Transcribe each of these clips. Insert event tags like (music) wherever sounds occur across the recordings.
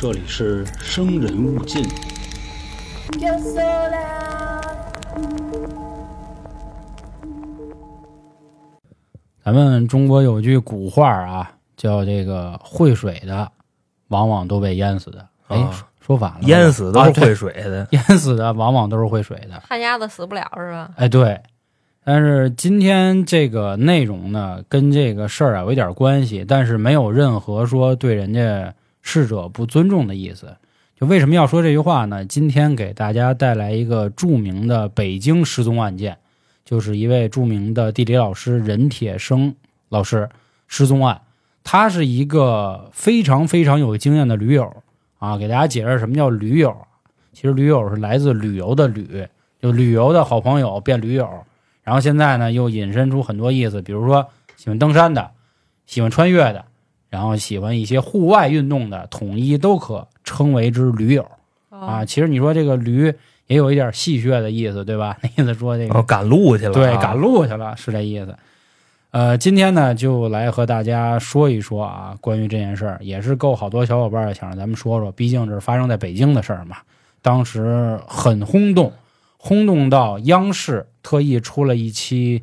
这里是生人勿近。咱们中国有句古话啊，叫这个会水的，往往都被淹死的。哎，啊说说反了，淹死都是会水的。淹死的往往都是会水的。旱鸭子死不了是吧？哎，对。但是今天这个内容呢，跟这个事儿啊有一点关系，但是没有任何说对人家逝者不尊重的意思。就为什么要说这句话呢？今天给大家带来一个著名的北京失踪案件，就是一位著名的地理老师任铁生老师失踪案。他是一个非常非常有经验的驴友啊，给大家解释什么叫驴友。其实驴友是来自旅游的旅，就旅游的好朋友变驴友。然后现在呢，又引申出很多意思，比如说喜欢登山的，喜欢穿越的，然后喜欢一些户外运动的，统一都可称为之驴友啊。哦，其实你说这个驴也有一点戏谑的意思，对吧？(laughs) 那意思说这个哦，赶路去了啊，对，赶路去了，是这意思。呃，今天呢，就来和大家说一说啊，关于这件事儿，也是够好多小伙伴想让咱们说说，毕竟这是发生在北京的事儿嘛，当时很轰动，轰动到央视特意出了一期，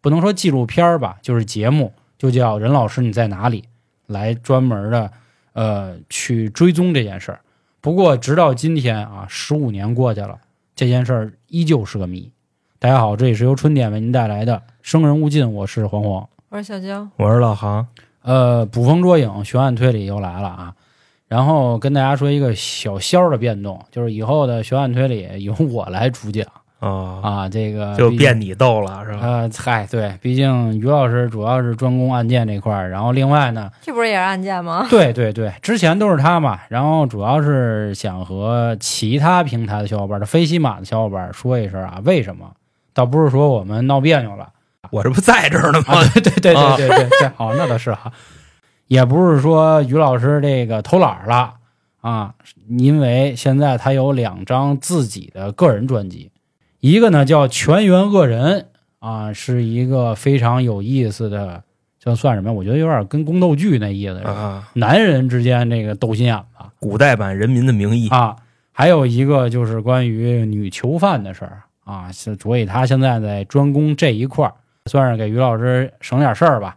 不能说纪录片儿吧，就是节目，就叫《任老师你在哪里》，来专门的呃去追踪这件事儿。不过直到今天啊，十五年过去了，这件事儿依旧是个谜。大家好，这里是由春点为您带来的《生人勿近》，我是黄黄。我是小江，我是老航，呃，捕风捉影，悬案推理又来了啊！然后跟大家说一个小小儿的变动，就是以后的悬案推理由我来主讲啊，啊。这个就变你逗了是吧？呃，嗨，对，毕竟于老师主要是专攻案件这块儿，然后另外呢，这不是也是案件吗？(laughs) 对对对，之前都是他嘛，然后主要是想和其他平台的小伙伴的飞西马的小伙伴说一声啊，为什么？倒不是说我们闹别扭了。我这不在这儿呢吗啊，？对对对啊对对对对，好，那倒是哈，也不是说于老师这个偷懒儿了啊，因为现在他有两张自己的个人专辑，一个呢叫《全员恶人》啊，是一个非常有意思的，这算什么？我觉得有点跟宫斗剧那意思，啊，男人之间这个斗心眼子古代版《人民的名义》啊，还有一个就是关于女囚犯的事儿啊，是所以他现在在专攻这一块儿，算是给于老师省点事儿吧。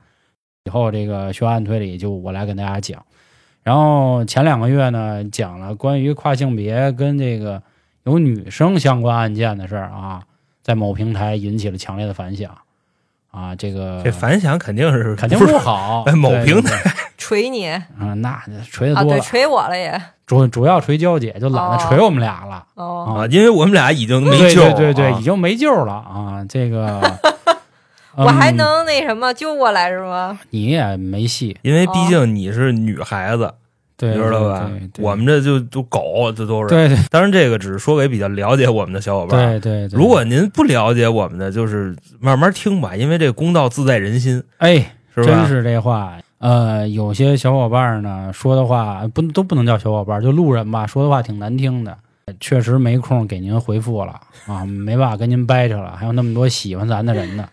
以后这个悬案推理就我来跟大家讲。然后前两个月呢，讲了关于跨性别跟这个有女生相关案件的事儿啊，在某平台引起了强烈的反响啊，这个这反响肯定是肯定不好哎。某平对对 (laughs) 锤你啊，那锤的啊，对，多了，锤我了也。主主要锤娇姐，就懒得哦锤我们俩了。哦，啊，因为我们俩已经没救了，对对对，啊已经没救了啊！这个 (laughs) 我还嗯能那什么救过来是吗？你也没戏，因为毕竟你是女孩子，对，你知道吧我们这就都狗，这都是。对对当然，这个只是说给比较了解我们的小伙伴。对对对，如果您不了解我们的，就是慢慢听吧，因为这个公道自在人心，哎，是吧？真是这话，呃，有些小伙伴呢说的话不都不能叫小伙伴，就路人吧，说的话挺难听的。确实没空给您回复了啊，没办法跟您掰扯了，还有那么多喜欢咱的人呢，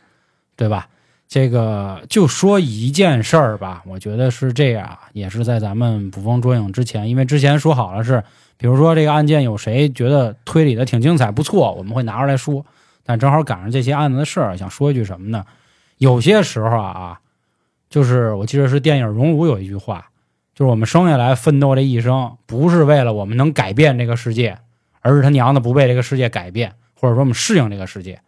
对吧？这个就说一件事儿吧，我觉得是这样，也是在咱们捕风捉影之前，因为之前说好了是，比如说这个案件有谁觉得推理的挺精彩不错，我们会拿出来说，但正好赶上这些案子的事儿，想说一句什么呢？有些时候啊，就是我记得是电影《熔炉》有一句话，就是我们生下来奋斗这一生，不是为了我们能改变这个世界，而是他娘的不被这个世界改变，或者说我们适应这个世界。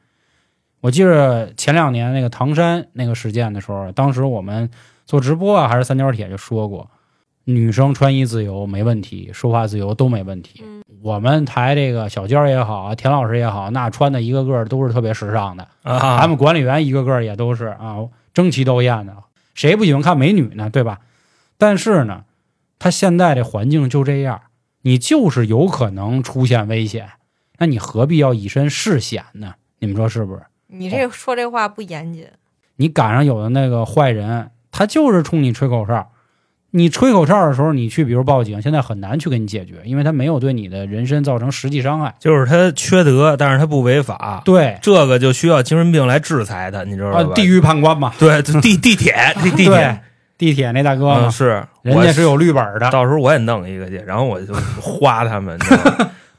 我记得前两年那个唐山那个事件的时候，当时我们做直播啊，还是三角铁就说过，女生穿衣自由没问题，说话自由都没问题。嗯我们台这个小娇也好啊，田老师也好，那穿的一个个都是特别时尚的，啊，他们管理员一个个也都是啊，争奇斗艳的，谁不喜欢看美女呢？对吧？但是呢，他现在这环境就这样，你就是有可能出现危险，那你何必要以身试险呢？你们说是不是？你这说这话不严谨。你赶上有的那个坏人，他就是冲你吹口哨，你吹口哨的时候，你去比如报警，现在很难去给你解决，因为他没有对你的人身造成实际伤害。就是他缺德，但是他不违法，对，这个就需要精神病来制裁他，你知道吧？啊，地狱判官嘛，对，就地地铁 (laughs) 地地铁，地铁那大哥？嗯，是人家是有绿本的。到时候我也弄一个去，然后我就花他们。(laughs)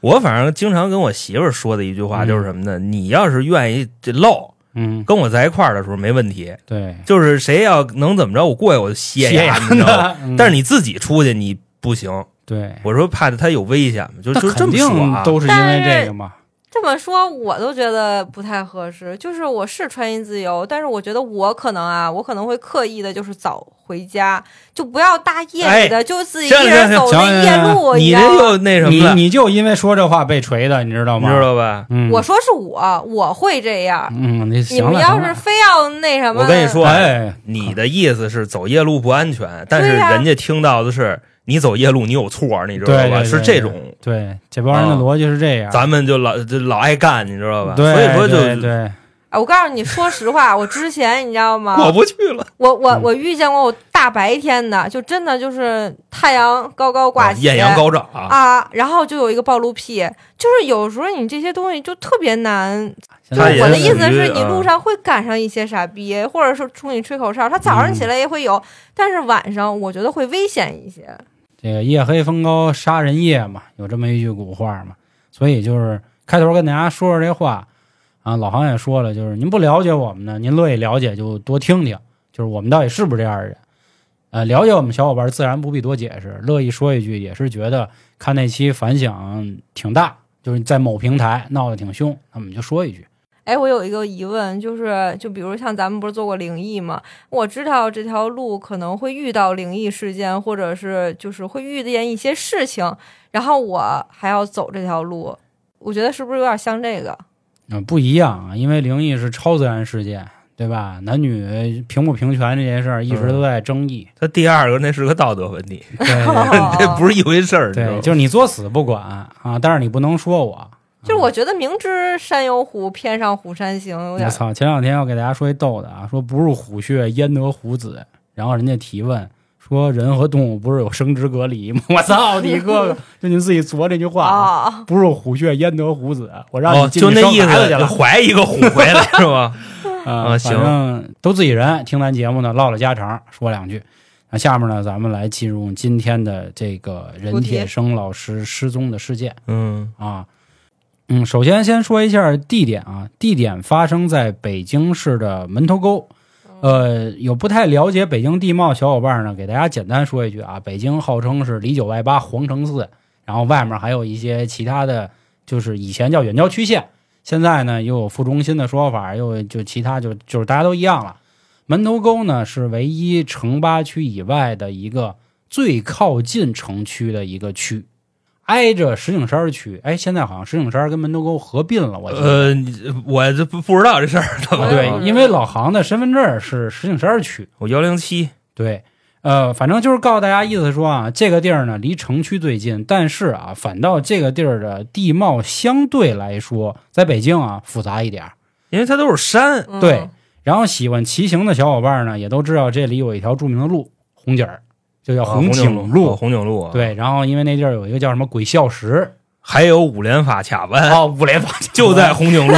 我反正经常跟我媳妇儿说的一句话就是什么呢？你要是愿意这露，嗯，跟我在一块儿的时候没问题。对，就是谁要能怎么着，我过去我就歇歇呀，你知道吗？(laughs) 嗯但是你自己出去你不行，对，我说怕他有危险嘛，就就这么说啊。都是因为这个嘛。这么说我都觉得不太合适。就是我是穿衣自由，但是我觉得我可能啊，我可能会刻意的，就是早回家，就不要大夜里的，就自己一人走那夜路，你这知道吗？又那什么了，你你就因为说这话被锤的，你知道吗？知道吧？嗯，我说是我，我会这样。嗯，你你，们要是非要那什么，我跟你说啊，哎，你的意思是走夜路不安全，但是人家听到的是你走夜路你有错，你知道吧？对对对是这种，对，这帮人的啊逻辑是这样。咱们就老就老爱干，你知道吧？对，所以说就对我告诉你，说实话，我之前你知道吗？过不去了。我我嗯我遇见过我大白天的，就真的就是太阳高高挂起，啊艳阳高照啊！啊，然后就有一个暴露癖，就是有时候你这些东西就特别难。就是我的意思是你啊路上会赶上一些傻逼，或者说冲你吹口哨，他早上起来也会有，但是晚上我觉得会危险一些。这个夜黑风高杀人夜嘛，有这么一句古话嘛，所以就是开头跟大家说说这话啊。老航也说了，就是您不了解我们呢，您乐意了解就多听听，就是我们到底是不是这样的人。呃，了解我们小伙伴自然不必多解释，乐意说一句也是觉得看那期反响挺大，就是在某平台闹得挺凶，那我们就说一句。哎，我有一个疑问，就是就比如像咱们不是做过灵异嘛？我知道这条路可能会遇到灵异事件，或者是就是会遇见一些事情，然后我还要走这条路，我觉得是不是有点像这个？嗯、不一样啊，因为灵异是超自然事件，对吧？男女平不平权这件事儿一直都在争议。他第二个那是个道德问题，对 (laughs) 对这不是一回事儿，对，就是你作死不管啊，但是你不能说我。就是我觉得明知山有虎，偏上虎山行，有点我操！前两天我给大家说一逗的啊，说不入虎穴焉得虎子，然后人家提问说人和动物不是有生殖隔离吗？(laughs) 我操你哥哥！(laughs) 就您自己琢这句话啊，啊。不入虎穴焉得虎子，我让哦，你就那意思，怀一个虎回来是吧？(laughs) 啊啊行都自己人，听咱节目呢唠唠家常，说两句。那下面呢，咱们来进入今天的这个任铁生老师失踪的事件。嗯啊，嗯，首先先说一下地点啊，地点发生在北京市的门头沟。呃，有不太了解北京地貌小伙伴呢，给大家简单说一句啊，北京号称是里九外八皇城四，然后外面还有一些其他的，就是以前叫远郊区县，现在呢又有副中心的说法，又就其他就就是大家都一样了。门头沟呢是唯一城八区以外的一个最靠近城区的一个区，挨着石景山区。哎，现在好像石景山跟门头沟合并了，我。呃，我这不不知道这事儿，(laughs) 对嗯，因为老杭的身份证是石景山区。我幺零七，对，呃，反正就是告诉大家，意思说啊，这个地儿呢离城区最近，但是啊，反倒这个地儿的地貌相对来说，在北京啊复杂一点。因为它都是山，嗯对，然后喜欢骑行的小伙伴呢，也都知道这里有一条著名的路，红景儿，就叫啊红景景路。哦红景路，，对，然后因为那地儿有一个叫什么鬼笑石，还有五连发卡湾，哦，五连发 (laughs) 就在红景路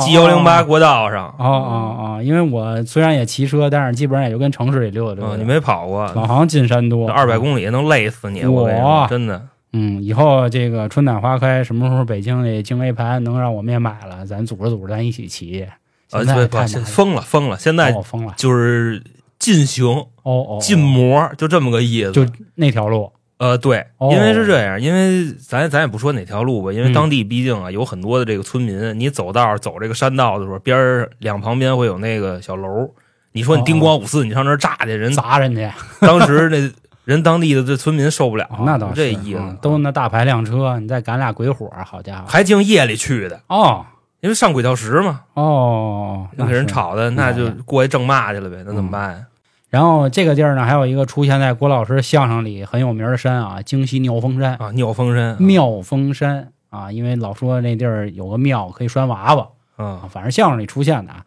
，G 幺零八国道上，哦哦哦，因为我虽然也骑车，但是基本上也就跟城市里溜达溜达。嗯，你没跑过，老航进山多，二百公里能累死你，我真的。嗯，以后这个春暖花开，什么时候北京这京 A 盘能让我们也买了，咱组织组织，咱一起骑。啊，现在对，不疯了，疯了！现在哦疯了，就是进行哦哦，禁摩，就这么个意思。就那条路，呃，对，哦。因为是这样，因为咱咱也不说哪条路吧，因为嗯。当地毕竟啊有很多的这个村民，你走道走这个山道的时候，边儿两旁边会有那个小楼，你说你叮咣五四，你上那儿炸去，人砸人家，当时那 (laughs) 人当地的这村民受不了哦，那倒是这意思。嗯，都那大排量车，你再赶俩鬼火，好家伙！还净夜里去的，哦。因为上轨道石嘛，哦，那给人。吵的，那就过去正骂去了呗，那怎么办呀？然后这个地儿呢，还有一个出现在郭老师相声里很有名的山啊，京西妙峰山。啊，妙峰山妙峰山啊，因为老说那地儿有个庙可以拴娃娃啊，啊，反正相声里出现的啊。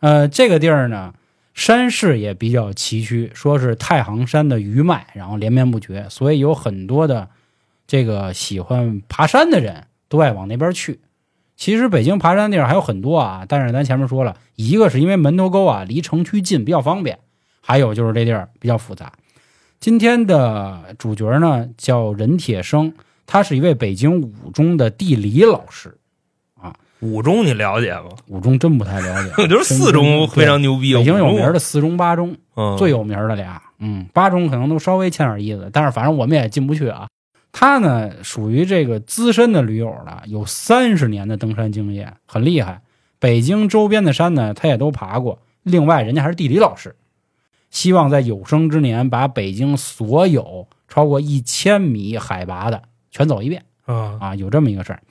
呃，这个地儿呢，山势也比较崎岖，说是太行山的余脉，然后连绵不绝，所以有很多的这个喜欢爬山的人都爱往那边去。其实北京爬山地儿还有很多啊，但是咱前面说了一个是因为门头沟啊离城区近，比较方便；还有就是这地儿比较复杂。今天的主角呢叫任铁生，他是一位北京五中的地理老师啊。五中你了解吗？五中真不太了解，我觉得四中非常牛逼。北京有名的四中八中，嗯最有名的俩，嗯，八中可能都稍微欠点意思，但是反正我们也进不去啊。他呢属于这个资深的驴友了，有三十年的登山经验，很厉害。北京周边的山呢，他也都爬过。另外，人家还是地理老师，希望在有生之年把北京所有超过一千米海拔的全走一遍。啊啊，有这么一个事儿，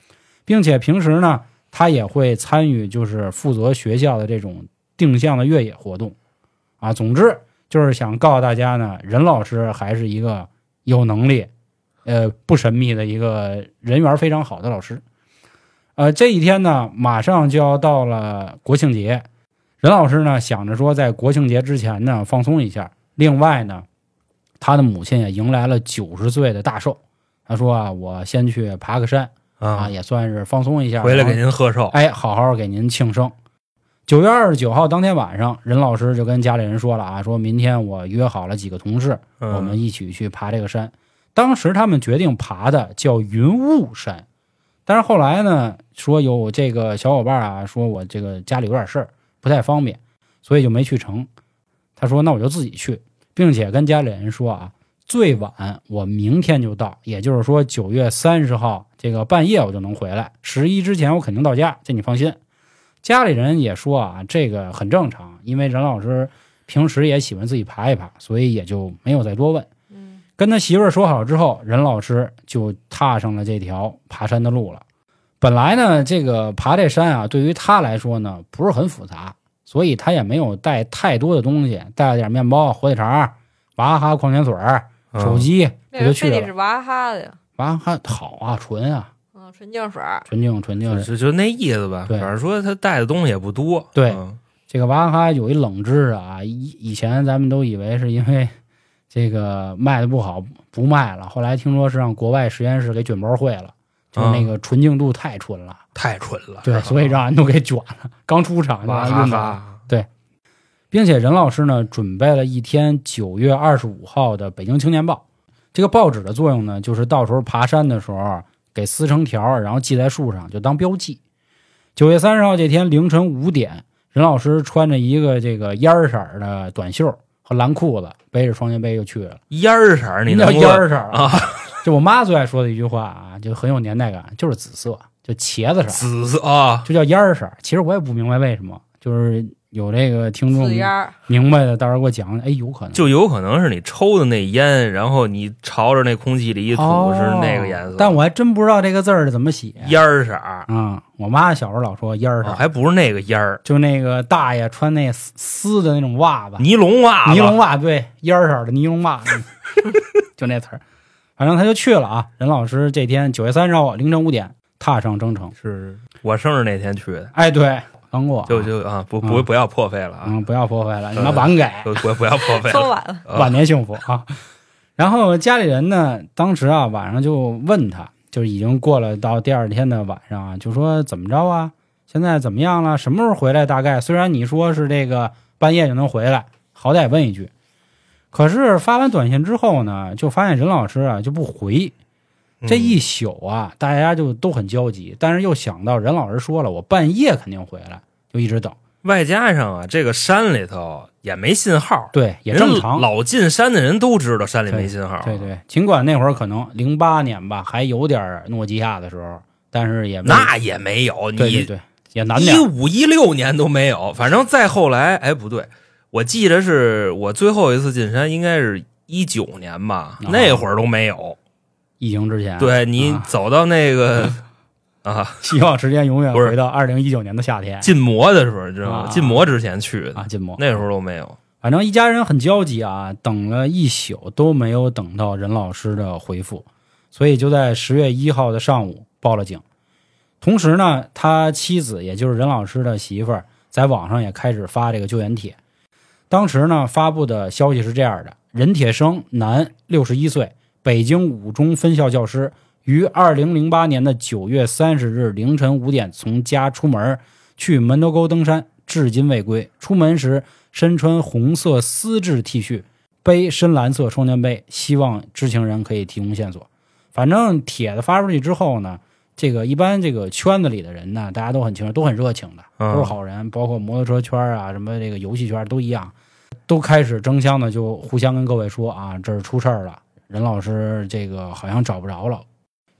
并且平时呢，他也会参与，就是负责学校的这种定向的越野活动，啊，总之就是想告诉大家呢，任老师还是一个有能力，呃，不神秘的一个人缘非常好的老师。呃，这一天呢，马上就要到了国庆节，任老师呢想着说，在国庆节之前呢放松一下。另外呢，他的母亲也迎来了九十岁的大寿。他说啊，我先去爬个山啊，啊，也算是放松一下。回来给您贺寿。哎，好好给您庆生。九月二十九号当天晚上，任老师就跟家里人说了啊，说明天我约好了几个同事，嗯我们一起去爬这个山。当时他们决定爬的叫云雾山，但是后来呢，说有这个小伙伴啊，说我这个家里有点事儿，不太方便，所以就没去成。他说那我就自己去，并且跟家里人说啊，最晚我明天就到，也就是说九月三十号这个半夜我就能回来，十一之前我肯定到家，这你放心。家里人也说啊，这个很正常，因为任老师平时也喜欢自己爬一爬，所以也就没有再多问。嗯跟他媳妇儿说好之后，任老师就踏上了这条爬山的路了。本来呢，这个爬这山啊，对于他来说呢，不是很复杂，所以他也没有带太多的东西，带了点面包、火腿肠、娃哈哈矿泉水手机，那人这就去了。非得是娃哈哈的呀，娃哈哈好啊，纯啊，嗯，纯净水。纯净纯净水。就就那意思吧。对反正说他带的东西也不多。对嗯这个娃哈哈有一冷知识啊，以以前咱们都以为是因为这个卖的不好不卖了，后来听说是让国外实验室给卷包会了，就是那个纯净度太纯了，太纯了。对，所以让人都给卷了，刚出场就娃哈让运走了。哈。并且任老师呢准备了一天九月二十五号的《北京青年报》，这个报纸的作用呢，就是到时候爬山的时候给撕成条，然后系在树上，就当标记。九月三十号这天凌晨五点，任老师穿着一个这个烟色的短袖和蓝裤子，背着双肩背就去了。烟色儿，你什么叫能给我烟色啊？(laughs) 就我妈最爱说的一句话啊，就很有年代感，就是紫色，就茄子色，紫色啊，就叫烟儿色。其实我也不明白为什么，就是有这个听众紫烟儿，明白的，到时候给我讲讲。哎，有可能就有可能是你抽的那烟，然后你朝着那空气里一吐哦是那个颜色。但我还真不知道这个字儿怎么写。烟儿色儿，嗯，我妈小时候老说烟儿色还不是那个烟儿，就那个大爷穿那丝丝的那种袜子，尼龙袜子，尼龙袜，对，烟儿色的尼龙袜，(laughs) 就那词儿。反正他就去了啊。任老师这天九月三十号凌晨五点踏上征程。是我生日那天去的，哎，对，刚过啊，就就啊，不不嗯不要破费了啊，嗯，不要破费了，你妈对晚给，不不不要破费了，(laughs) 说晚了，啊晚年幸福啊。然后家里人呢，当时啊晚上就问他，就是已经过了到第二天的晚上啊，就说怎么着啊？现在怎么样了？什么时候回来？大概虽然你说是这个半夜就能回来，好歹问一句。可是发完短信之后呢，就发现任老师啊就不回，这嗯一宿啊，大家就都很焦急。但是又想到任老师说了，我半夜肯定回来，就一直等。外加上啊，这个山里头也没信号，对，也正常。老进山的人都知道山里没信号，对，对，尽管那会儿可能零八年吧，还有点诺基亚的时候，但是也没那也没有，你对对对，也难点一儿。五一六年都没有，反正再后来，哎，不对，我记得是我最后一次进山应该是一九年吧，哦那会儿都没有。疫情之前，对你啊走到那个 (laughs) 啊希望时间永远回到二零一九年的夏天禁摩的时候，你知道吗？啊禁摩之前去的，啊，禁摩。那时候都没有。反正一家人很焦急啊，等了一宿都没有等到任老师的回复，所以就在十月一号的上午报了警。同时呢，他妻子也就是任老师的媳妇儿，在网上也开始发这个救援帖。当时呢，发布的消息是这样的：任铁生，男，六十一岁，北京五中分校教师，于二零零八年的九月三十日凌晨五点从家出门去门头沟登山，至今未归。出门时身穿红色丝质 T 恤，背深蓝色双肩背，希望知情人可以提供线索。反正帖子发出去之后呢，这个一般这个圈子里的人呢，大家都很清楚，都很热情的，嗯都是好人，包括摩托车圈啊，什么这个游戏圈都一样，都开始争相的就互相跟各位说啊，这儿出事儿了，任老师这个好像找不着了。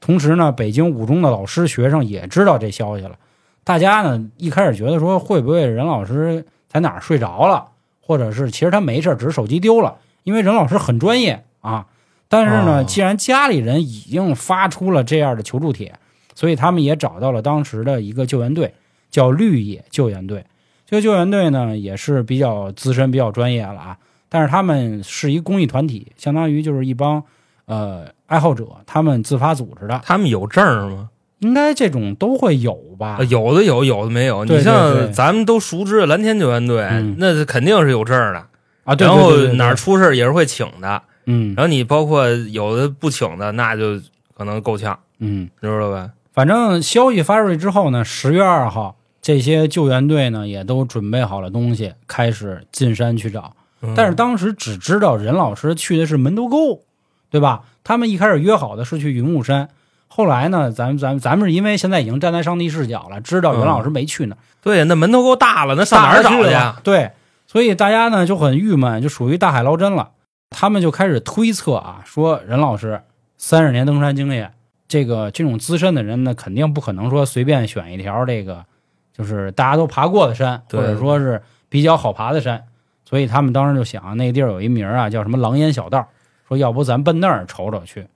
同时呢，北京五中的老师学生也知道这消息了，大家呢一开始觉得说会不会任老师在哪儿睡着了，或者是其实他没事儿，只是手机丢了，因为任老师很专业啊。但是呢，哦既然家里人已经发出了这样的求助帖，所以他们也找到了当时的一个救援队，叫绿野救援队。这个救援队呢也是比较资深、比较专业了啊。但是他们是一公益团体，相当于就是一帮呃爱好者，他们自发组织的，他们有证儿吗？应该这种都会有吧啊，？有的有，有的没有。你像咱们都熟知的蓝天救援队，嗯那是肯定是有证儿的。啊，对然后哪儿出事儿也是会请的。嗯然后你包括有的不请的，那就可能够呛，嗯，你知道吧？反正消息发出去之后呢，十月二号，这些救援队呢也都准备好了东西，开始进山去找。嗯但是当时只知道任老师去的是门头沟，对吧？他们一开始约好的是去云雾山，后来呢，咱们咱们咱们是因为现在已经站在上帝视角了，知道任老师没去那儿，对，那门头沟大了，那上哪儿找去了去啊？对，所以大家呢就很郁闷，就属于大海捞针了。他们就开始推测啊，说任老师三十年登山经验，这个这种资深的人呢，肯定不可能说随便选一条这个就是大家都爬过的山，或者说是比较好爬的山。所以他们当时就想，那个地儿有一名儿啊，叫什么狼烟小道，说要不咱奔那儿瞅瞅去。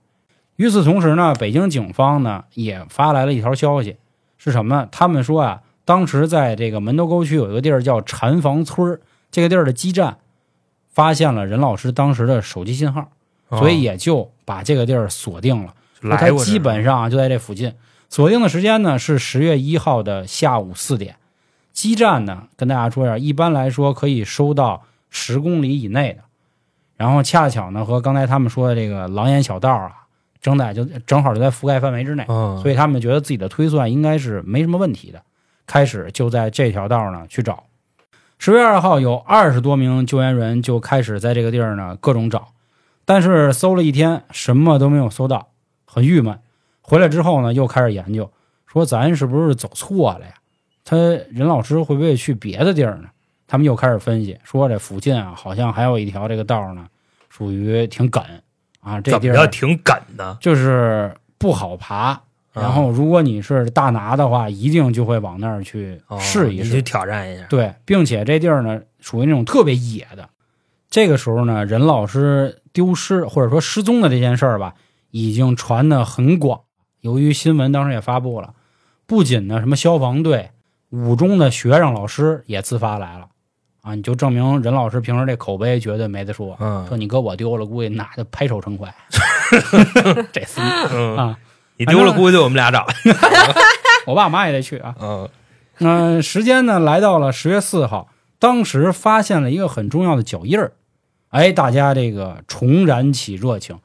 与此同时呢，北京警方呢也发来了一条消息，是什么呢？他们说啊，当时在这个门头沟区有一个地儿叫禅房村儿这个地儿的基站发现了任老师当时的手机信号，所以也就把这个地儿锁定了。哦来基本上啊就在这附近。锁定的时间呢是十月一号的下午四点。基站呢，跟大家说一下，一般来说可以收到十公里以内的。然后恰巧呢，和刚才他们说的这个狼烟小道啊，正在就正好就在覆盖范围之内，嗯，所以他们觉得自己的推算应该是没什么问题的。开始就在这条道呢去找。十月二号，有二十多名救援人就开始在这个地儿呢各种找，但是搜了一天，什么都没有搜到，很郁闷。回来之后呢，又开始研究，说咱是不是走错了呀？他任老师会不会去别的地儿呢？他们又开始分析，说这附近啊，好像还有一条这个道呢，属于挺梗啊，这地儿挺梗的？就是不好爬。然后，如果你是大拿的话，一定就会往那儿去哦试一试。你去挑战一下。对，并且这地儿呢，属于那种特别野的。这个时候呢，任老师丢失或者说失踪的这件事儿吧，已经传得很广。由于新闻当时也发布了，不仅呢什么消防队、五中的学生老师也自发来了啊，你就证明任老师平时这口碑绝对没得说。嗯说你哥我丢了，估计那就拍手称快。(laughs) 这司机嗯，啊，你丢了，估计就我们俩找。(laughs) 我爸妈也得去啊。嗯 (laughs) 嗯、时间呢来到了十月四号，当时发现了一个很重要的脚印儿，哎，大家这个重燃起热情，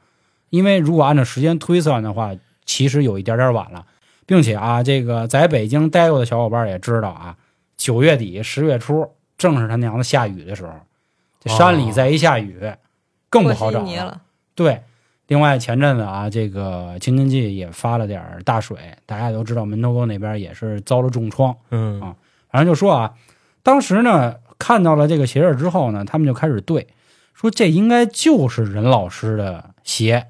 因为如果按照时间推算的话，其实有一点点晚了，并且啊，这个在北京待过的小伙伴也知道啊，九月底十月初正是他娘的下雨的时候，这山里再一下雨，更不好找了。对，另外前阵子啊，这个京津冀也发了点儿大水，大家也都知道门头沟那边也是遭了重创。嗯啊反正就说啊，当时呢看到了这个鞋印儿之后呢，他们就开始对，说这应该就是任老师的鞋。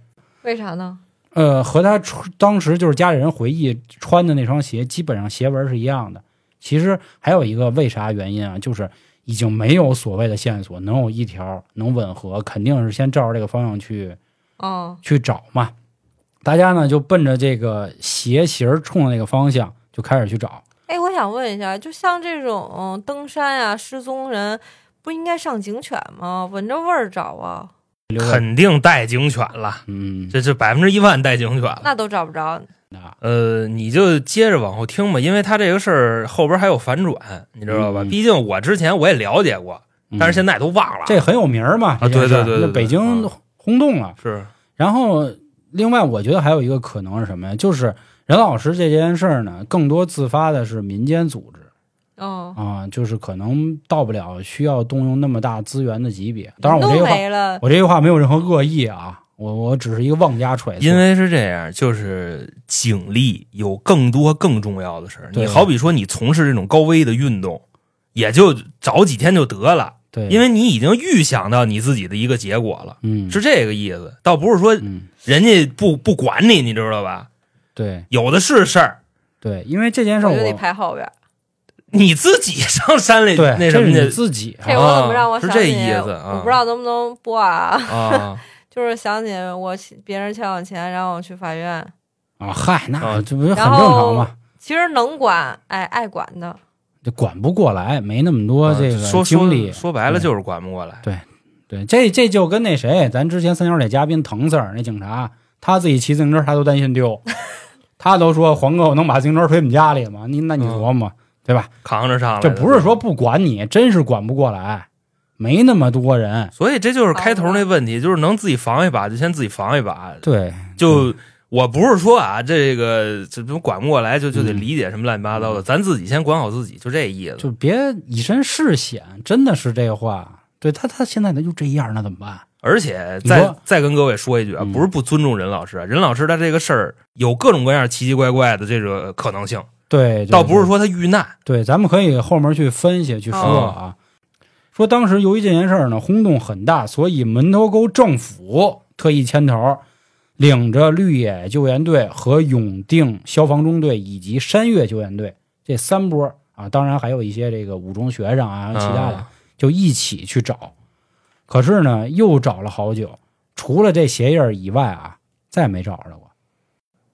为啥呢？呃，和他穿当时就是家里人回忆穿的那双鞋，基本上鞋纹是一样的。其实还有一个为啥原因啊，就是已经没有所谓的线索能有一条能吻合，肯定是先照着这个方向去哦，去找嘛。大家呢就奔着这个鞋型冲的那个方向就开始去找。哎，我想问一下，就像这种、嗯登山呀、失踪人，不应该上警犬吗？闻着味儿找啊，肯定带警犬了，嗯，这这百分之一万带警犬了。那都找不着。那呃，你就接着往后听吧，因为他这个事儿后边还有反转，你知道吧？嗯毕竟我之前我也了解过，但是现在都忘了。这很有名嘛，对对对对那北京轰动了。是然后，另外我觉得还有一个可能是什么呀？就是任老师这件事儿呢，更多自发的是民间组织，哦，啊，就是可能到不了需要动用那么大资源的级别。当然，我这句话我这句话没有任何恶意啊，我我只是一个妄加揣测。因为是这样，就是警力有更多更重要的事儿。你好比说，你从事这种高危的运动，也就早几天就得了，对，因为你已经预想到你自己的一个结果了，嗯是这个意思。倒不是说嗯人家不不管你，你知道吧？对有的是事儿，对，因为这件事儿我就得我排后边儿。你自己上山里对那什么这是你去自己这我怎么让我是这想起？意思啊我不知道能不能播啊。啊？(laughs) 就是想起我别人欠我钱，然后我去法院，啊，嗨，那啊这不是很正常后吗？其实能管，哎，爱管的。这管不过来，没那么多啊这个精力。说说白了就是管不过来。对，对这这就跟那谁，咱之前三角铁嘉宾腾 Sir 那警察，他自己骑自行车，他都担心丢，(laughs) 他都说黄哥，我能把自行车推我们家里吗？你那你琢磨，对吧？扛着上来这，不是说不管你，真是管不过来，没那么多人。所以这就是开头那问题，就是能自己防一把就先自己防一把。对，就我不是说啊，这个这不管不过来就就得嗯理解什么乱七八糟的，咱自己先管好自己，就这意思。就别以身试险，真的是这话。对他，他现在他就这样，那怎么办？而且再再跟各位说一句啊，嗯不是不尊重任老师啊，任老师他这个事儿有各种各样奇奇怪怪的这个可能性，对，倒不是说他遇难，对，咱们可以后面去分析去说哦啊。说当时由于这件事儿呢轰动很大，所以门头沟政府特意牵头，领着绿野救援队和永定消防中队以及山岳救援队这三波啊，当然还有一些这个五中学生啊，其他的、啊就一起去找。可是呢，又找了好久，除了这鞋印儿以外啊，再没找着过。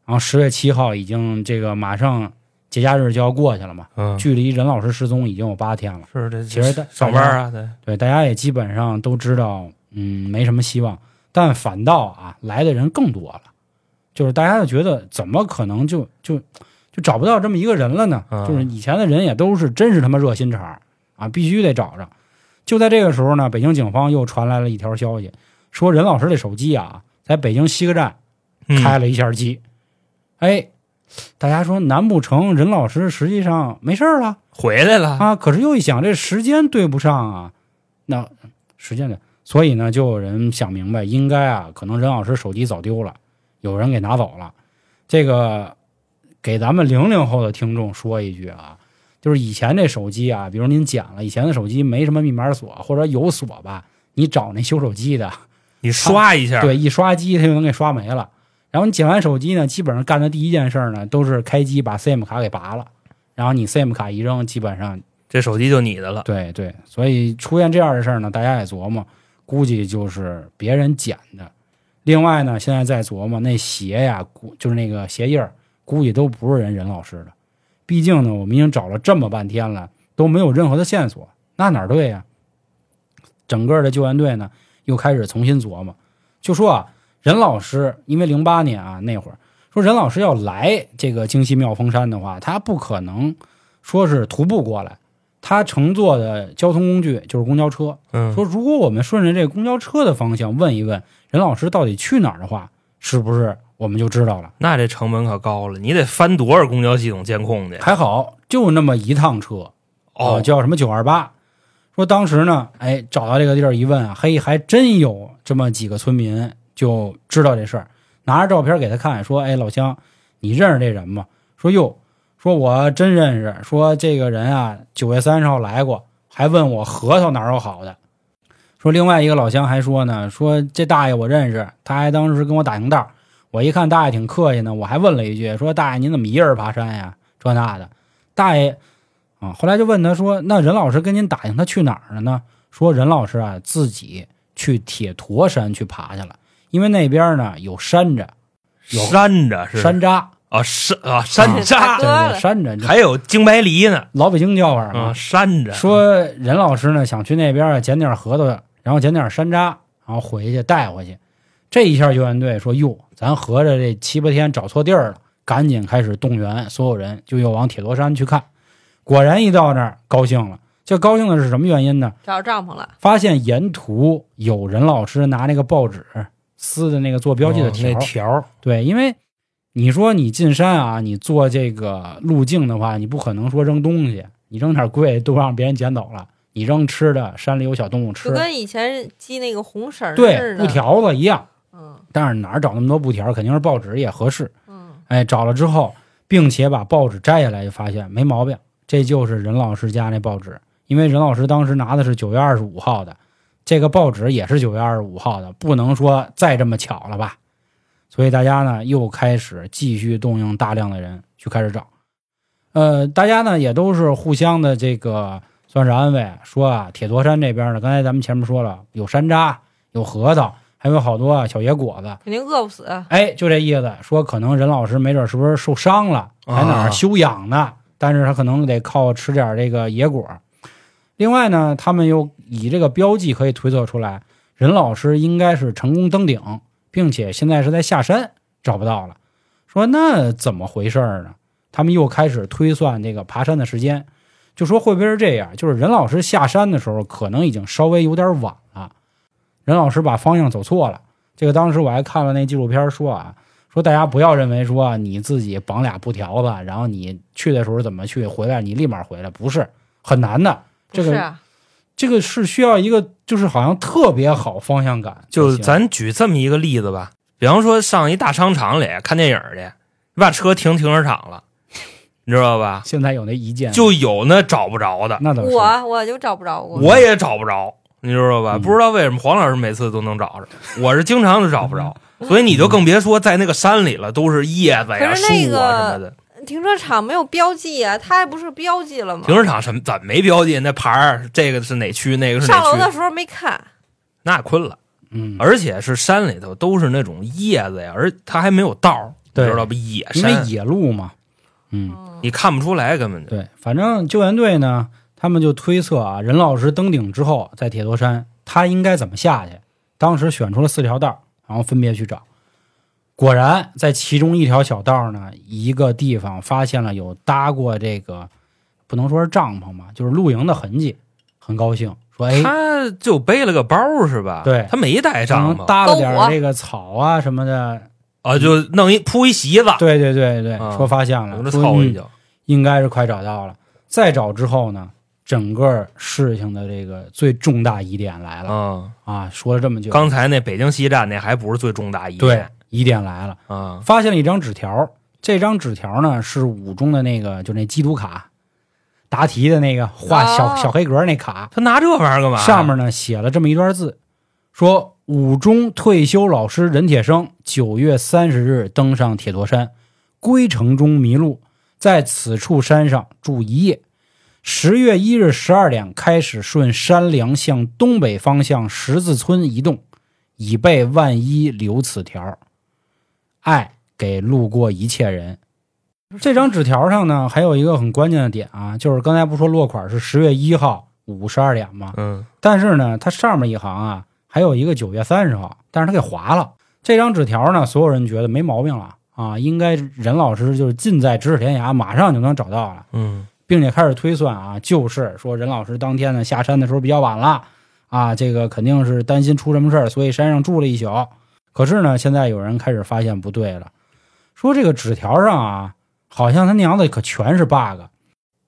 然后十月七号已经这个马上节假日就要过去了嘛，嗯，距离任老师失踪已经有八天了。是这其实大上班啊，对，对，大家也基本上都知道，嗯，没什么希望。但反倒啊，来的人更多了，就是大家就觉得怎么可能就就就找不到这么一个人了呢？嗯就是以前的人也都是真是他妈热心肠啊，必须得找着。就在这个时候呢，北京警方又传来了一条消息，说任老师的手机啊，在北京西客站嗯开了一下机。哎，大家说难不成任老师实际上没事儿了？回来了，啊，可是又一想，这时间对不上啊，那时间的，所以呢，就有人想明白，应该啊，可能任老师手机早丢了，有人给拿走了。这个给咱们零零后的听众说一句啊，就是以前这手机啊，比如您捡了，以前的手机没什么密码锁，或者有锁吧，你找那修手机的，你刷一下，对，一刷机它就能给刷没了。然后你捡完手机呢，基本上干的第一件事儿呢，都是开机把 SIM 卡给拔了，然后你 SIM 卡一扔，基本上这手机就你的了。对对，所以出现这样的事儿呢，大家也琢磨，估计就是别人捡的。另外呢，现在在琢磨那鞋呀，估就是那个鞋印儿，估计都不是人任老师的。毕竟呢，我们已经找了这么半天了，都没有任何的线索，那哪对呀？整个的救援队呢，又开始重新琢磨，就说啊，任老师，因为零八年啊那会儿说任老师要来这个京西妙峰山的话，他不可能说是徒步过来，他乘坐的交通工具就是公交车。嗯，说如果我们顺着这个公交车的方向问一问任老师到底去哪儿的话，是不是我们就知道了？那这成本可高了，你得翻多少公交系统监控去？还好就那么一趟车，哦啊，叫什么九二八。说当时呢，哎，找到这个地儿一问啊，嘿，还真有这么几个村民就知道这事儿，拿着照片给他看，说，哎，老乡，你认识这人吗？说哟，说我真认识，说这个人啊，九月三十号来过，还问我核桃哪有好的。说另外一个老乡还说呢，说这大爷我认识，他还当时跟我打听道，我一看大爷挺客气呢，我还问了一句，说大爷您怎么一个人爬山呀？这那的，大爷啊，后来就问他说：“那任老师跟您打听他去哪儿了呢？”说任老师啊自己去铁驼山去爬去了，因为那边呢有山楂、有山楂是山楂、啊山啊山楂，哥对对山楂，还有京白梨呢老北京叫法嘛。啊山楂。说任老师呢想去那边啊捡点核桃，然后捡点山楂，然后回去带回去。这一下救援队说：“哟，咱合着这七八天找错地儿了，赶紧开始动员所有人，就又往铁罗山去看。果然一到那儿高兴了。这高兴的是什么原因呢？找着帐篷了，发现沿途有任老师拿那个报纸撕的那个做标记的条、哦那条儿对，因为你说你进山啊，你做这个路径的话，你不可能说扔东西，你扔点贵都让别人捡走了，你扔吃的，山里有小动物吃就，跟以前系那个红绳儿对。布条子一样。嗯但是哪儿找那么多布条？肯定是报纸也合适。嗯，哎，找了之后，并且把报纸摘下来，就发现没毛病，这就是任老师家那报纸。因为任老师当时拿的是九月二十五号的，这个报纸也是九月二十五号的，不能说再这么巧了吧？所以大家呢又开始继续动用大量的人去开始找。呃，大家呢也都是互相的这个算是安慰，说啊，铁陀山这边呢，刚才咱们前面说了，有山楂，有核桃，还有好多啊小野果子，肯定饿不死。哎，就这意思，说可能任老师没准是不是受伤了，啊在哪儿休养呢？但是他可能得靠吃点这个野果。另外呢，他们又以这个标记可以推测出来，任老师应该是成功登顶，并且现在是在下山找不到了。说那怎么回事呢？他们又开始推算这个爬山的时间，就说会不会是这样？就是任老师下山的时候，可能已经稍微有点晚了，任老师把方向走错了。这个当时我还看了那纪录片说啊，说大家不要认为说你自己绑俩布条子，然后你去的时候怎么去，回来你立马回来，不是很难的。这个这个是需要一个就是好像特别好方向感。就才行咱举这么一个例子吧，比方说上一大商场里看电影去，你把车停停车场了，你知道吧？现在有那一键，就有那找不着的，那倒是我我就找不着过。我也找不着，你知道吧？嗯不知道为什么黄老师每次都能找着，我是经常都找不着，所以你就更别说在那个山里了，都是叶子呀、树啊什么的。停车场没有标记啊，它还不是标记了吗？停车场什么怎么没标记？那牌儿这个是哪区，那个是哪上楼？的时候没看。那困了，嗯，而且是山里头都是那种叶子呀，而它还没有道儿，你知道吧？野因为山，野路嘛，嗯，你看不出来，根本就。对，反正救援队呢，他们就推测啊，任老师登顶之后，在铁头山，他应该怎么下去？当时选出了四条道，然后分别去找。果然，在其中一条小道呢，一个地方发现了有搭过这个，不能说是帐篷吧，就是露营的痕迹。很高兴，说：“哎，他就背了个包是吧？对他没带可帐篷搭了点这个草啊什么的。啊，就弄一铺一席子，对对对对，啊说发现了，等着说嗯凑一脚。应该是快找到了。再找之后呢，整个事情的这个最重大疑点来了、啊，啊！说了这么久，刚才那北京西站那还不是最重大疑对点疑点来了，啊，发现了一张纸条。这张纸条呢是五中的那个，就那缉毒卡，答题的那个画小、哦小黑格那卡，他拿这玩意儿干嘛？上面呢写了这么一段字，说五中退休老师任铁生九月三十日登上铁陀山，归程中迷路，在此处山上住一夜。十月一日十二点开始顺山梁向东北方向十字村移动，以备万一留此条。爱给路过一切人。这张纸条上呢，还有一个很关键的点啊，就是刚才不说落款是十月一号五十二点吗？嗯，但是呢，它上面一行啊，还有一个九月三十号，但是它给划了。这张纸条呢，所有人觉得没毛病了啊，应该任老师就是近在咫尺天涯，马上就能找到了，嗯，并且开始推算啊，就是说任老师当天呢下山的时候比较晚了啊，这个肯定是担心出什么事儿，所以山上住了一宿。可是呢，现在有人开始发现不对了，说这个纸条上啊，好像他娘的可全是 bug。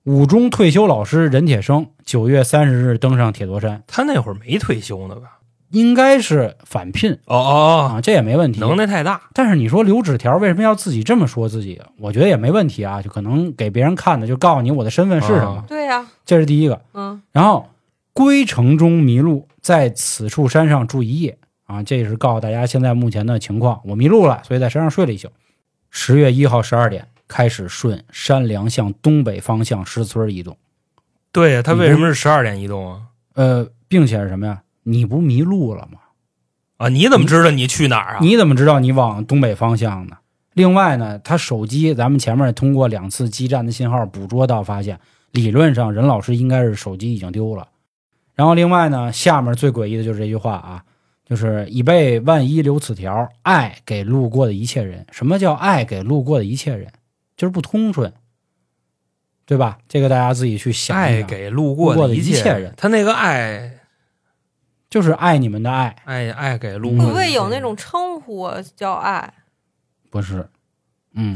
五中退休老师任铁生九月三十日登上铁驼山，他那会儿没退休呢吧？应该是返聘哦哦啊，这也没问哦，题。能耐太大。但是你说留纸条，为什么要自己这么说自己？我觉得也没问题啊，就可能给别人看的，就告诉你我的身份是什么，啊对呀、这是第一个。嗯，然后归程中迷路，在此处山上住一夜啊，这也是告诉大家现在目前的情况。我迷路了，所以在山上睡了一宿。十月一号十二点开始顺山梁向东北方向石村移动，对呀，他为什么是十二点移动啊？呃，并且是什么呀？你不迷路了吗？啊，你怎么知道你去哪儿啊？你怎么知道你往东北方向呢？另外呢，他手机咱们前面通过两次基站的信号捕捉到，发现理论上任老师应该是手机已经丢了。然后另外呢，下面最诡异的就是这句话啊，就是以备万一留此条，爱给路过的一切人。什么叫爱给路过的一切人？就是不通顺，对吧？这个大家自己去想想。爱给路过的一一切人。他那个爱就是爱你们的爱，爱爱给路会不会有那种称呼啊叫爱，不是？嗯，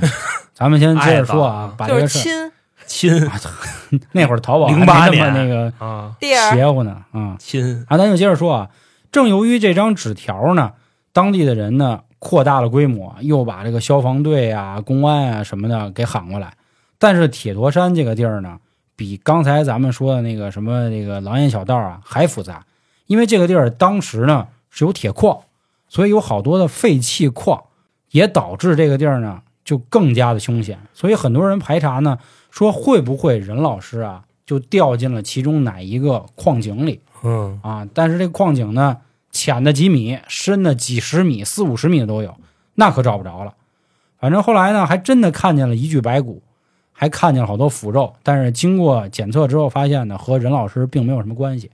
咱们先接着说啊，把这个亲？亲。(laughs) 那会儿淘宝还08没那么年。那个啊，邪乎呢，啊、亲。啊，咱就接着说啊，正由于这张纸条呢，当地的人呢扩大了规模，又把这个消防队啊、公安啊什么的给喊过来。但是铁驼山这个地儿呢，比刚才咱们说的那个什么那个狼烟小道啊还复杂，因为这个地儿当时呢是有铁矿，所以有好多的废弃矿，也导致这个地儿呢就更加的凶险。所以很多人排查呢，说会不会任老师啊就掉进了其中哪一个矿井里。嗯啊，但是这个矿井呢，浅的几米，深的几十米、四五十米的都有，那可找不着了。反正后来呢，还真的看见了一具白骨，还看见了好多腐肉，但是经过检测之后发现呢，和任老师并没有什么关系。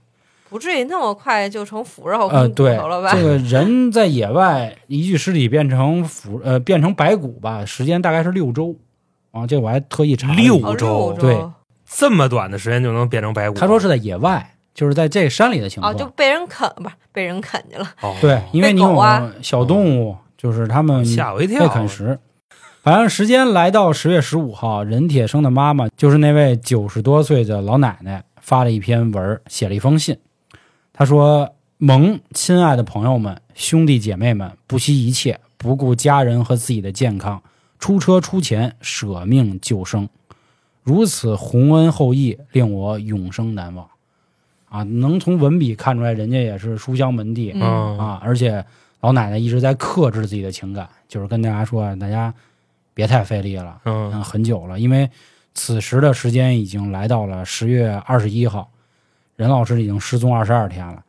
不至于那么快就成腐肉呃，跟骨对头了吧？，这个人在野外一具尸体变成腐呃变成白骨吧，时间大概是六周啊，这我还特意查六周对这么短的时间就能变成白骨？他说是在野外，就是在这山里的情况哦，况。就被人啃，不是被人啃去了。哦对，因为你有啊小动物，就是他们吓我一跳被啃食。反正时间来到十月十五号，任铁生的妈妈就是那位九十多岁的老奶奶，发了一篇文，写了一封信。她说：“蒙亲爱的朋友们、兄弟姐妹们，不惜一切，不顾家人和自己的健康，出车出钱，舍命救生。如此洪恩厚义，令我永生难忘。”啊，能从文笔看出来，人家也是书香门第，嗯啊，而且老奶奶一直在克制自己的情感，就是跟大家说，大家别太费力了，嗯嗯，很久了，因为此时的时间已经来到了十月二十一号，任老师已经失踪二十二天了。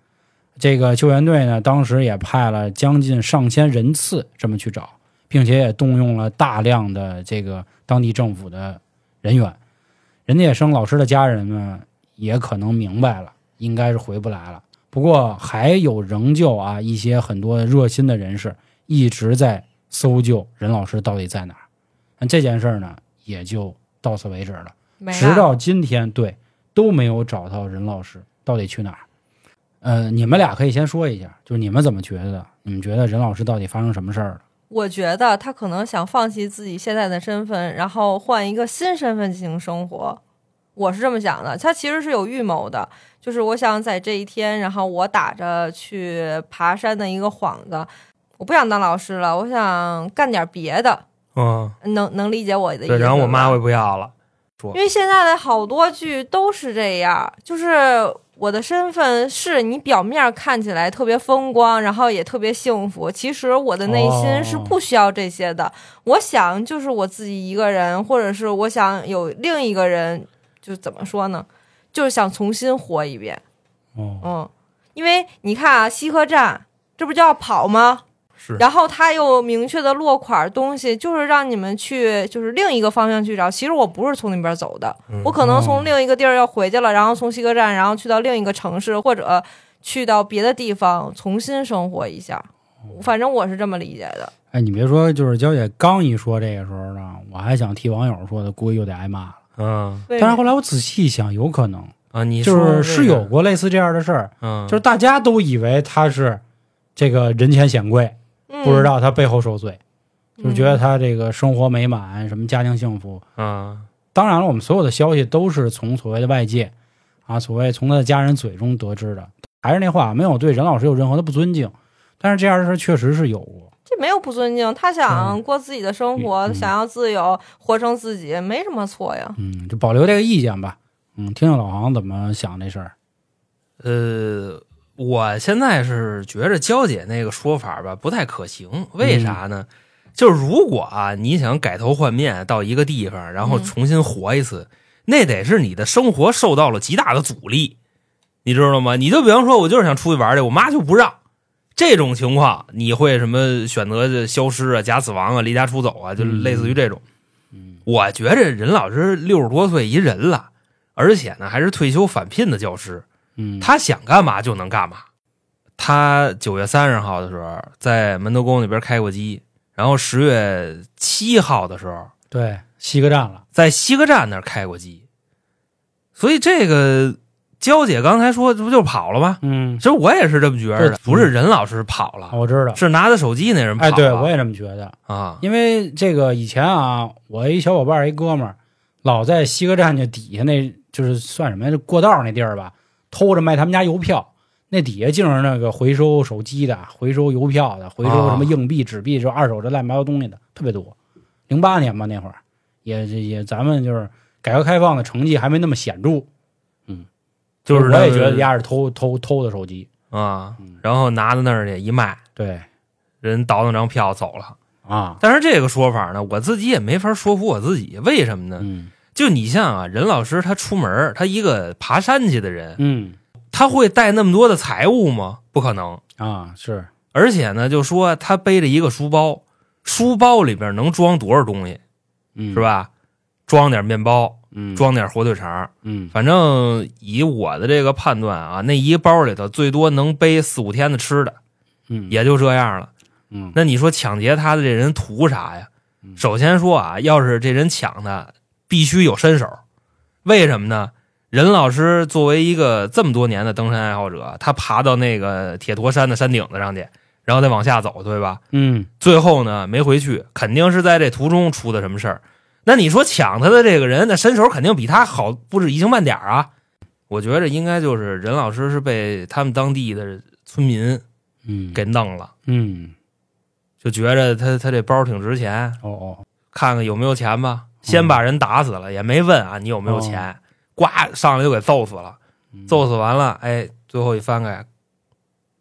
这个救援队呢，当时也派了将近上千人次这么去找，并且也动用了大量的这个当地政府的人员。任铁生老师的家人们，也可能明白了，应该是回不来了。不过还有仍旧啊一些很多热心的人士一直在搜救任老师到底在哪儿。那这件事儿呢，也就到此为止了。没直到今天，对都没有找到任老师到底去哪儿。呃，你们俩可以先说一下，就是你们怎么觉得的？你们觉得任老师到底发生什么事儿了？我觉得他可能想放弃自己现在的身份，然后换一个新身份进行生活。我是这么想的，他其实是有预谋的，就是我想在这一天，然后我打着去爬山的一个幌子，我不想当老师了，我想干点别的，嗯，能能理解我的意思对，然后我妈吧我也不要了，因为现在的好多剧都是这样，就是我的身份是你表面看起来特别风光，然后也特别幸福，其实我的内心是不需要这些的。我想就是我自己一个人，或者是我想有另一个人，就怎么说呢？就是想重新活一遍。哦，嗯，因为你看啊，西客站这不就要跑吗？是然后他又明确的落款东西，就是让你们去，就是另一个方向去找。其实我不是从那边走的，嗯我可能哦从另一个地儿要回去了，然后从西客站，然后去到另一个城市，或者去到别的地方重新生活一下。哦反正我是这么理解的。哎，你别说，就是娇姐刚一说这个时候呢，我还想替网友说的，估计又得挨骂了。嗯但是后来我仔细一想，有可能啊，你就是说这个是有，过类似这样的事儿，嗯，就是大家都以为他是这个人前显贵，嗯、不知道他背后受罪，就是觉得嗯他这个生活美满，什么家庭幸福。嗯当然了，我们所有的消息都是从所谓的外界啊，所谓从他的家人嘴中得知的。还是那话，没有对任老师有任何的不尊敬，但是这样的事儿确实是有过。这没有不尊敬，他想嗯过自己的生活，嗯想要自由，活成自己，没什么错呀。嗯，就保留这个意见吧。嗯，听听老黄怎么想这事儿。呃，我现在是觉着娇姐那个说法吧不太可行，为啥呢？就是如果啊，你想改头换面到一个地方，然后嗯重新活一次，那得是你的生活受到了极大的阻力，你知道吗？你就比方说，我就是想出去玩去，我妈就不让。这种情况，你会什么选择消失啊、假死亡啊、离家出走啊，就类似于这种。嗯我觉着任老师六十多岁一人了，而且呢还是退休返聘的教师，嗯，他想干嘛就能干嘛。他九月三十号的时候在门头沟那边开过机，然后十月七号的时候对西客站了。在西客站那儿开过机。所以这个娇姐刚才说，这不就跑了吗？嗯其，实我也是这么觉得的，不是任老师跑了，我知道。是拿着手机那人跑哎，了。对我也这么觉得。啊，因为这个以前啊，我一小伙伴一哥们儿，老在西客站就底下那，就是算什么呀？就过道那地儿吧，偷着卖他们家邮票。那底下竟是那个回收手机的、回收邮票的、回收什么硬币、纸币，就二手这乱七八糟东西的特别多。零八年吧，那会儿也也咱们就是改革开放的成绩还没那么显著，就是我也觉得那丫是偷偷偷的手机。啊嗯，然后拿到那儿去一卖，对人倒腾张票走了。啊，但是这个说法呢，我自己也没法说服我自己，为什么呢？嗯就你像啊，任老师他出门，他一个爬山去的人，嗯他会带那么多的财物吗？不可能。啊是而且呢，就说他背着一个书包，书包里边能装多少东西，嗯是？吧？装点面包，嗯装点火腿肠，嗯反正以我的这个判断啊，那一包里头最多能背四五天的吃的，嗯也就这样了。嗯那你说抢劫他的这人图啥呀？嗯首先说啊，要是这人抢他，必须有身手。为什么呢？任老师作为一个这么多年的登山爱好者，他爬到那个铁陀山的山顶子上去，然后再往下走，对吧？嗯最后呢没回去，肯定是在这途中出的什么事儿。那你说抢他的这个人，那身手肯定比他好不止一星半点儿啊！我觉着应该就是任老师是被他们当地的村民嗯。给弄了，嗯。就觉着他他这包挺值钱，哦哦。看看有没有钱吧。先把人打死了，也没问啊你有没有钱，呱上来就给揍死了。嗯。揍死完了，哎，最后一翻开，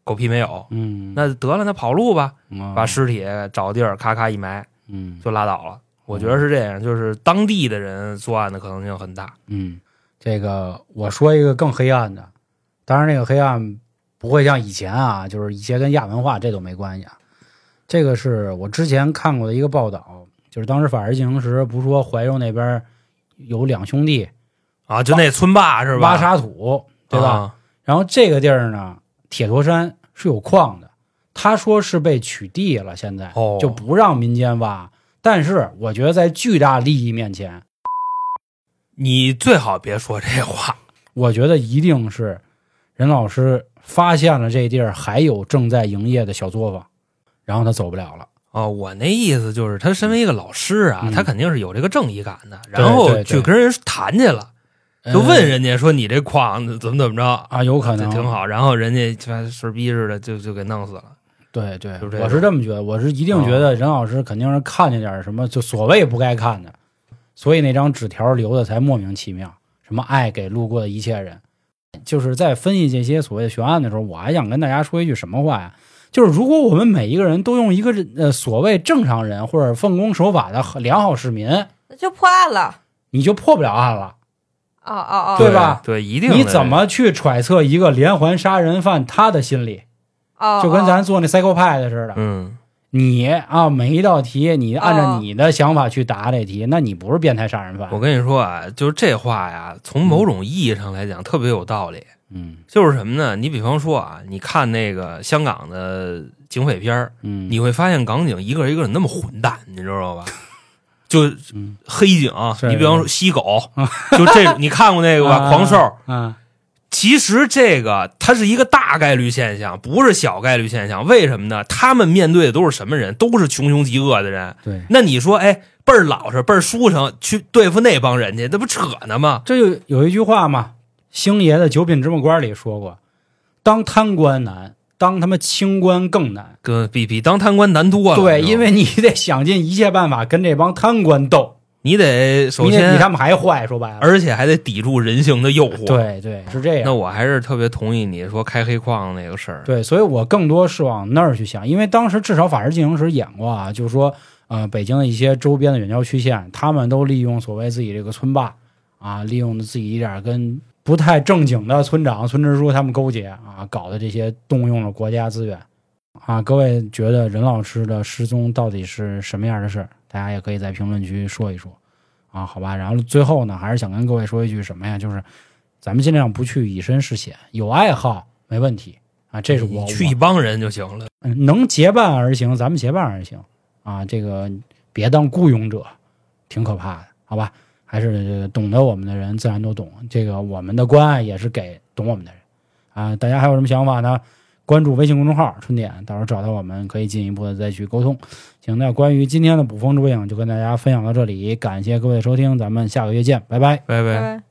狗屁没有。嗯。那得了，那跑路吧，嗯。把尸体找地儿咔咔一埋嗯。就拉倒了。我觉得是这样，就是当地的人作案的可能性很大。嗯，这个我说一个更黑暗的，当然那个黑暗不会像以前啊，就是一些跟亚文化这都没关系啊。这个是我之前看过的一个报道，就是当时《法制进行时》不是说怀柔那边有两兄弟啊，就那村霸是吧？挖沙土，对吧？啊然后这个地儿呢，铁陀山是有矿的，他说是被取缔了，现在哦就不让民间挖。但是我觉得在巨大利益面前，你最好别说这话。我觉得一定是任老师发现了这地儿还有正在营业的小作坊，然后他走不了了。哦，我那意思就是，他身为一个老师啊，嗯他肯定是有这个正义感的，对然后去跟人谈去了，就呃问人家说你这矿怎么怎么着，啊，有可能挺。好，然后人家就事逼似的就就给弄死了。对对我是这么觉得，我是一定觉得任老师肯定是看见点什么，就所谓不该看的，所以那张纸条留的才莫名其妙。什么爱给路过的一切人，就是在分析这些所谓的悬案的时候，我还想跟大家说一句什么话呀？就是如果我们每一个人都用一个呃所谓正常人或者奉公守法的良好市民，就破案了。你就破不了案了。哦哦哦，对吧对，一定。你怎么去揣测一个连环杀人犯他的心理？哦，就跟哦咱做那 psycho 派的似的。嗯，你啊，每一道题你按照哦你的想法去答这题，那你不是变态杀人犯。我跟你说啊，就是这话呀，从某种意义上来讲特别有道理。嗯就是什么呢？你比方说啊，你看那个香港的警匪片儿嗯，你会发现港警一个一个那么混蛋，(laughs) 你知道吧？(laughs) 就嗯黑警，你比方说吸狗，(laughs) 就这，你看过那个吧？啊狂兽，啊其实这个它是一个大概率现象，不是小概率现象。为什么呢？他们面对的都是什么人？都是穷凶极恶的人。对，那你说，哎，倍儿老实，倍儿舒诚，去对付那帮人去，那不扯呢吗？这就有一句话嘛，星爷的《九品芝麻官》里说过：“当贪官难，当他妈清官更难。跟比比当贪官难多了。对，因为你得想尽一切办法跟这帮贪官斗，你得首先比他，们还坏。说白了，而且还得抵住人性的诱惑。，对对，是这样。那我还是特别同意你说开黑矿那个事儿。对，所以我更多是往那儿去想，因为当时至少《法制进行时》演过啊，就是说，呃，北京的一些周边的远郊区县，他们都利用所谓自己这个村霸啊，利用自己一点跟不太正经的村长、村支书他们勾结啊，搞的这些动用了国家资源啊。各位觉得任老师的失踪到底是什么样的事儿？大家也可以在评论区说一说啊，好吧。然后最后呢，还是想跟各位说一句什么呀？就是咱们尽量不去以身试险，有爱好没问题啊，这是我去一帮人就行了。嗯，能结伴而行，咱们结伴而行啊！这个别当雇佣者，挺可怕的，好吧？还是懂得我们的人自然都懂，这个我们的关爱也是给懂我们的人啊！大家还有什么想法呢？关注微信公众号“春点”，到时候找到我们可以进一步的再去沟通。行，那关于今天的捕风捉影就跟大家分享到这里，感谢各位的收听，咱们下个月见，拜拜。拜拜拜。拜。